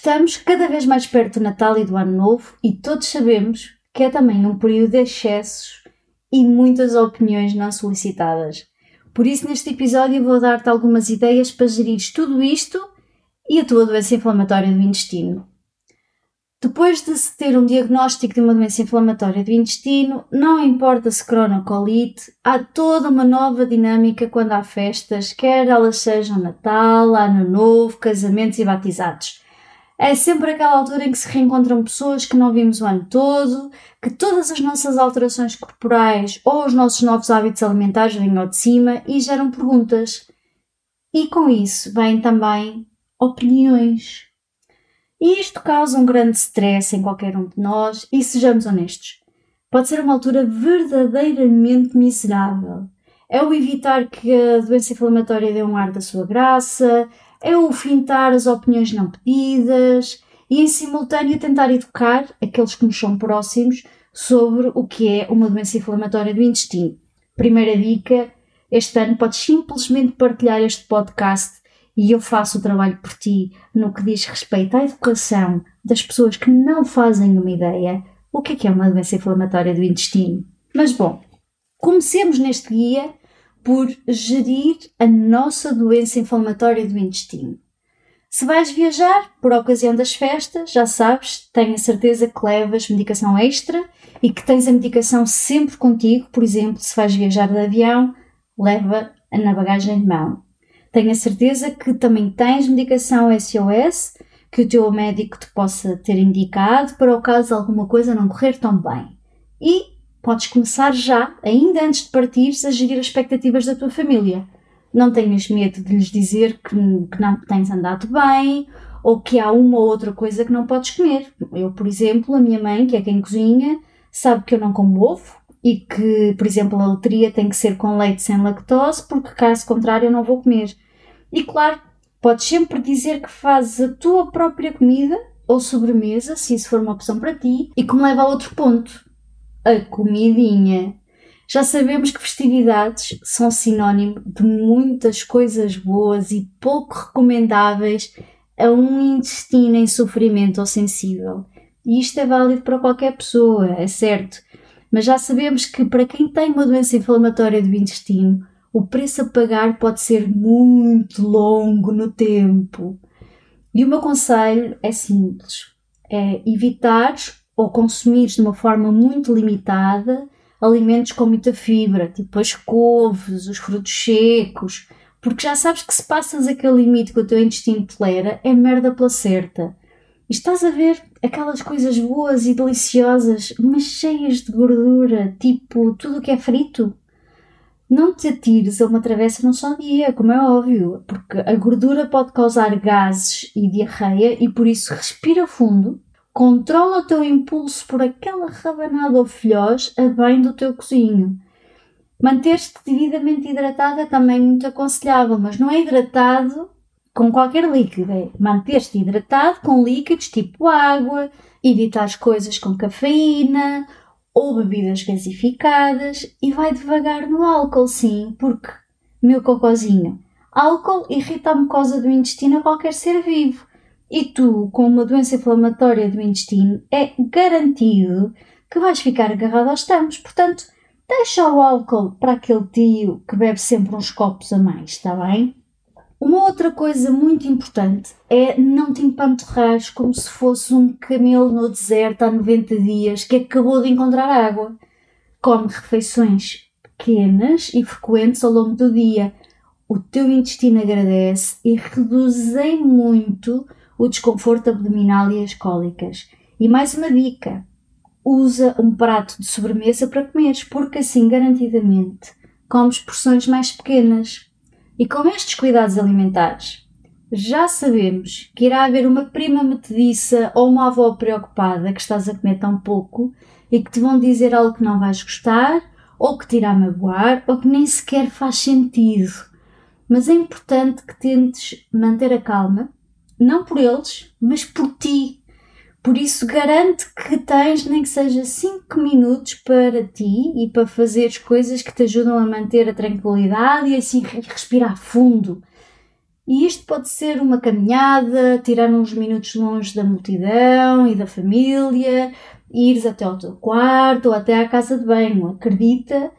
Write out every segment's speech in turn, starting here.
Estamos cada vez mais perto do Natal e do Ano Novo e todos sabemos que é também um período de excessos e muitas opiniões não solicitadas. Por isso, neste episódio, vou dar-te algumas ideias para gerir tudo isto e a tua doença inflamatória do intestino. Depois de se ter um diagnóstico de uma doença inflamatória do intestino, não importa se cronocolite, há toda uma nova dinâmica quando há festas, quer elas sejam Natal, Ano Novo, casamentos e batizados. É sempre aquela altura em que se reencontram pessoas que não vimos o ano todo, que todas as nossas alterações corporais ou os nossos novos hábitos alimentares vêm ao de cima e geram perguntas. E com isso vêm também opiniões. E isto causa um grande stress em qualquer um de nós, e sejamos honestos, pode ser uma altura verdadeiramente miserável. É o evitar que a doença inflamatória dê um ar da sua graça, é o fintar as opiniões não pedidas e, em simultâneo, tentar educar aqueles que nos são próximos sobre o que é uma doença inflamatória do intestino. Primeira dica: este ano podes simplesmente partilhar este podcast e eu faço o trabalho por ti no que diz respeito à educação das pessoas que não fazem uma ideia o que é, que é uma doença inflamatória do intestino. Mas bom, comecemos neste guia por gerir a nossa doença inflamatória do intestino. Se vais viajar por ocasião das festas, já sabes, tenho a certeza que levas medicação extra e que tens a medicação sempre contigo. Por exemplo, se vais viajar de avião, leva na bagagem de mão. Tenho a certeza que também tens medicação SOS que o teu médico te possa ter indicado para o caso de alguma coisa não correr tão bem. E podes começar já, ainda antes de partires, a gerir as expectativas da tua família. Não tenhas medo de lhes dizer que, que não tens andado bem ou que há uma ou outra coisa que não podes comer. Eu, por exemplo, a minha mãe, que é quem cozinha, sabe que eu não como ovo e que, por exemplo, a loteria tem que ser com leite sem lactose, porque caso contrário eu não vou comer. E claro, podes sempre dizer que fazes a tua própria comida ou sobremesa, se isso for uma opção para ti, e que me leva a outro ponto a comidinha. Já sabemos que festividades são sinónimo de muitas coisas boas e pouco recomendáveis a um intestino em sofrimento ou sensível. E isto é válido para qualquer pessoa, é certo. Mas já sabemos que para quem tem uma doença inflamatória do intestino, o preço a pagar pode ser muito longo no tempo. E o meu conselho é simples: é evitar ou consumires de uma forma muito limitada alimentos com muita fibra, tipo as couves, os frutos secos, porque já sabes que se passas aquele limite que o teu intestino tolera, é merda pela certa. E estás a ver aquelas coisas boas e deliciosas, mas cheias de gordura, tipo tudo o que é frito? Não te atires a uma travessa num só dia, como é óbvio, porque a gordura pode causar gases e diarreia e por isso respira fundo Controla o teu impulso por aquela rabanada ou filhós a bem do teu cozinho. Manter-te devidamente hidratado é também muito aconselhável, mas não é hidratado com qualquer líquido, é manter-te hidratado com líquidos tipo água, evitar as coisas com cafeína ou bebidas gasificadas e vai devagar no álcool, sim, porque, meu cocôzinho, álcool irrita a mucosa do intestino a qualquer ser vivo e tu, com uma doença inflamatória do intestino, é garantido que vais ficar agarrado aos tampos. Portanto, deixa o álcool para aquele tio que bebe sempre uns copos a mais, está bem? Uma outra coisa muito importante é não te empanturrares como se fosse um camelo no deserto há 90 dias que acabou de encontrar água. Come refeições pequenas e frequentes ao longo do dia. O teu intestino agradece e reduzem muito o desconforto abdominal e as cólicas. E mais uma dica: usa um prato de sobremesa para comeres, porque assim garantidamente comes porções mais pequenas. E com estes cuidados alimentares, já sabemos que irá haver uma prima metediça ou uma avó preocupada que estás a comer tão pouco e que te vão dizer algo que não vais gostar, ou que te irá magoar, ou que nem sequer faz sentido. Mas é importante que tentes manter a calma, não por eles, mas por ti. Por isso, garante que tens nem que seja 5 minutos para ti e para fazeres coisas que te ajudam a manter a tranquilidade e assim respirar fundo. E isto pode ser uma caminhada, tirar uns minutos longe da multidão e da família, ires até ao teu quarto ou até à casa de banho. Acredita,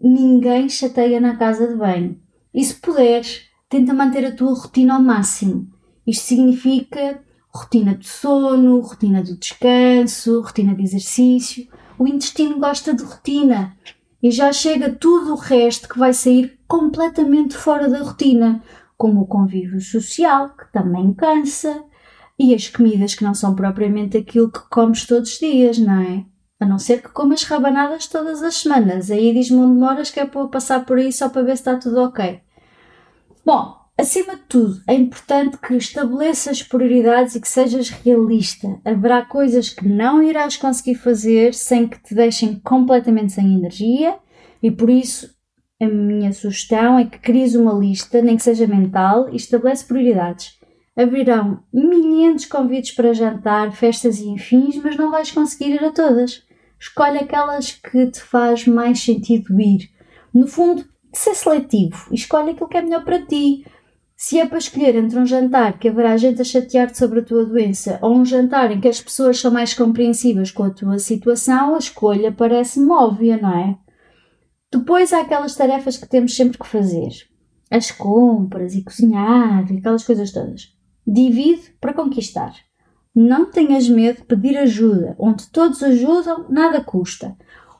ninguém chateia na casa de banho. E se puderes, tenta manter a tua rotina ao máximo. Isto significa rotina de sono, rotina do descanso, rotina de exercício. O intestino gosta de rotina e já chega tudo o resto que vai sair completamente fora da rotina, como o convívio social, que também cansa, e as comidas que não são propriamente aquilo que comes todos os dias, não é? A não ser que comas rabanadas todas as semanas. Aí diz-me onde moras que é para passar por aí só para ver se está tudo ok. Bom, acima de tudo, é importante que estabeleças prioridades e que sejas realista. Haverá coisas que não irás conseguir fazer sem que te deixem completamente sem energia e por isso a minha sugestão é que cries uma lista, nem que seja mental, e estabelece prioridades. Haverão milhares de convites para jantar, festas e enfins, mas não vais conseguir ir a todas. Escolhe aquelas que te faz mais sentido ir. No fundo, ser seletivo e escolhe aquilo que é melhor para ti. Se é para escolher entre um jantar que haverá gente a chatear-te sobre a tua doença ou um jantar em que as pessoas são mais compreensivas com a tua situação, a escolha parece-me óbvia, não é? Depois há aquelas tarefas que temos sempre que fazer. As compras e cozinhar, aquelas coisas todas. Divide para conquistar. Não tenhas medo de pedir ajuda. Onde todos ajudam, nada custa.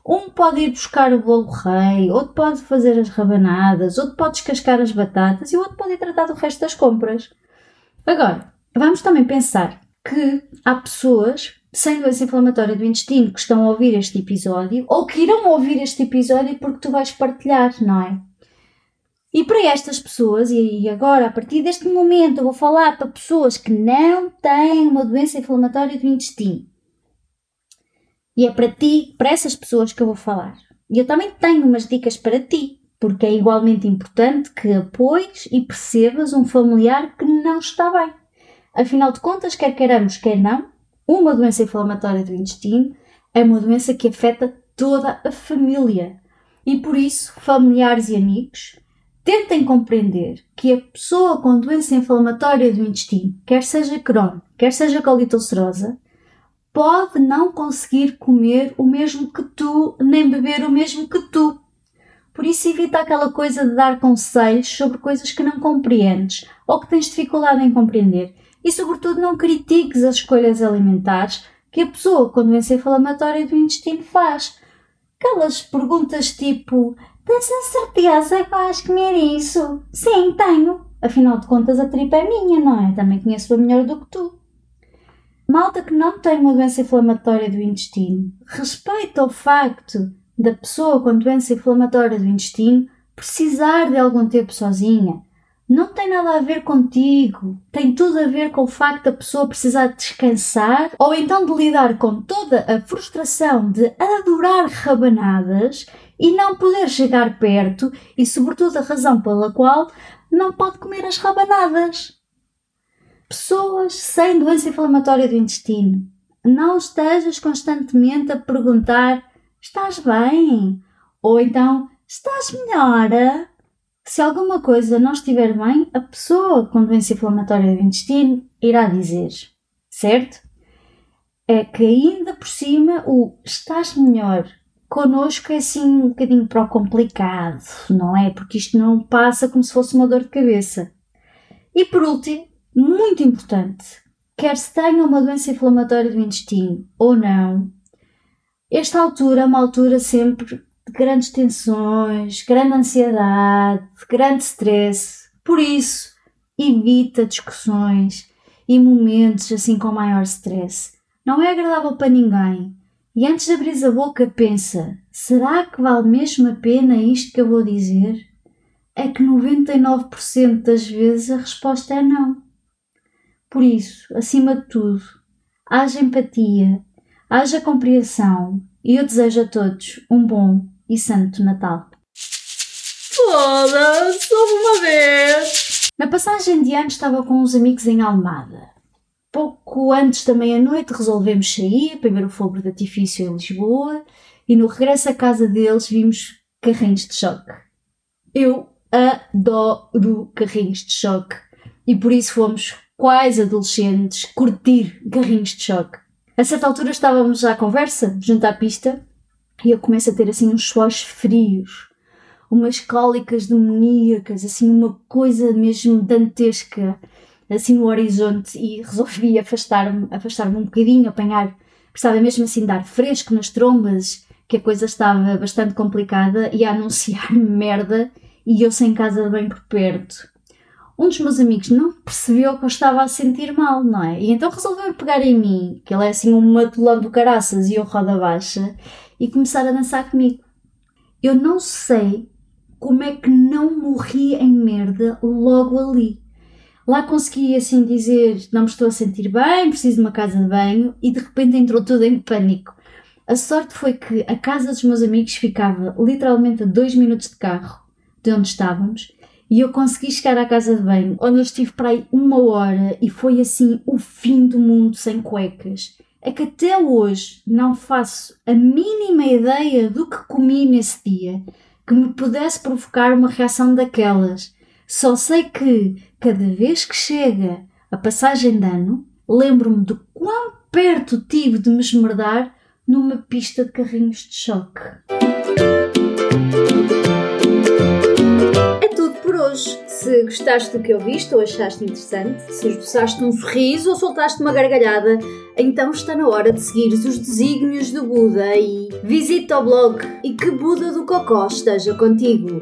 Um pode ir buscar o bolo rei, outro pode fazer as rabanadas, outro pode descascar as batatas e o outro pode ir tratar do resto das compras. Agora, vamos também pensar que há pessoas sem doença inflamatória do intestino que estão a ouvir este episódio ou que irão ouvir este episódio porque tu vais partilhar, não é? E para estas pessoas, e agora a partir deste momento eu vou falar para pessoas que não têm uma doença inflamatória do intestino. E é para ti, para essas pessoas que eu vou falar. E eu também tenho umas dicas para ti, porque é igualmente importante que apoies e percebas um familiar que não está bem. Afinal de contas, quer queiramos, quer não, uma doença inflamatória do intestino é uma doença que afeta toda a família. E por isso, familiares e amigos, Tentem compreender que a pessoa com doença inflamatória do intestino, quer seja Crohn, quer seja colite ulcerosa, pode não conseguir comer o mesmo que tu, nem beber o mesmo que tu. Por isso evita aquela coisa de dar conselhos sobre coisas que não compreendes ou que tens dificuldade em compreender. E sobretudo não critiques as escolhas alimentares que a pessoa com doença inflamatória do intestino faz. Aquelas perguntas tipo Tens a certeza que vais comer isso? Sim, tenho. Afinal de contas, a tripa é minha, não é? Também conheço-a melhor do que tu. Malta que não tem uma doença inflamatória do intestino, respeita o facto da pessoa com doença inflamatória do intestino precisar de algum tempo sozinha. Não tem nada a ver contigo, tem tudo a ver com o facto da pessoa precisar descansar ou então de lidar com toda a frustração de adorar rabanadas e não poder chegar perto e, sobretudo, a razão pela qual não pode comer as rabanadas. Pessoas sem doença inflamatória do intestino, não estejas constantemente a perguntar: estás bem? Ou então, estás melhor? Se alguma coisa não estiver bem, a pessoa com doença inflamatória do intestino irá dizer, certo? É que ainda por cima o estás melhor connosco é assim um bocadinho para o complicado, não é? Porque isto não passa como se fosse uma dor de cabeça. E por último, muito importante, quer se tenha uma doença inflamatória do intestino ou não, esta altura é uma altura sempre de grandes tensões, grande ansiedade, grande stress. Por isso, evita discussões e momentos assim com maior stress. Não é agradável para ninguém e antes de abrir a boca, pensa: será que vale mesmo a pena isto que eu vou dizer? É que 99% das vezes a resposta é não. Por isso, acima de tudo, haja empatia, haja compreensão e eu desejo a todos um bom e santo Natal. Foda-se, uma vez! Na passagem de ano estava com uns amigos em Almada. Pouco antes da meia-noite resolvemos sair ver o fogo de artifício em Lisboa e no regresso à casa deles vimos carrinhos de choque. Eu adoro carrinhos de choque e por isso fomos quais adolescentes curtir carrinhos de choque. A certa altura estávamos à conversa, junto à pista, e eu começo a ter assim uns suores frios, umas cólicas demoníacas, assim uma coisa mesmo dantesca, assim no horizonte, e resolvi afastar-me afastar um bocadinho, apanhar, estava mesmo assim dar fresco nas trombas, que a coisa estava bastante complicada, e a anunciar merda, e eu sem casa bem por perto um dos meus amigos não percebeu que eu estava a sentir mal, não é? E então resolveu pegar em mim, que ele é assim um matulão do caraças e eu roda baixa, e começar a dançar comigo. Eu não sei como é que não morri em merda logo ali. Lá consegui assim dizer: não me estou a sentir bem, preciso de uma casa de banho, e de repente entrou tudo em pânico. A sorte foi que a casa dos meus amigos ficava literalmente a dois minutos de carro de onde estávamos e eu consegui chegar à casa de banho, onde eu estive para aí uma hora e foi assim o fim do mundo sem cuecas. É que até hoje não faço a mínima ideia do que comi nesse dia que me pudesse provocar uma reação daquelas. Só sei que, cada vez que chega a passagem de ano, lembro-me de quão perto tive de me esmerdar numa pista de carrinhos de choque. Se gostaste do que eu viste ou achaste interessante, se esboçaste um sorriso ou soltaste uma gargalhada, então está na hora de seguir os desígnios do Buda e visita o blog e que Buda do Cocó esteja contigo.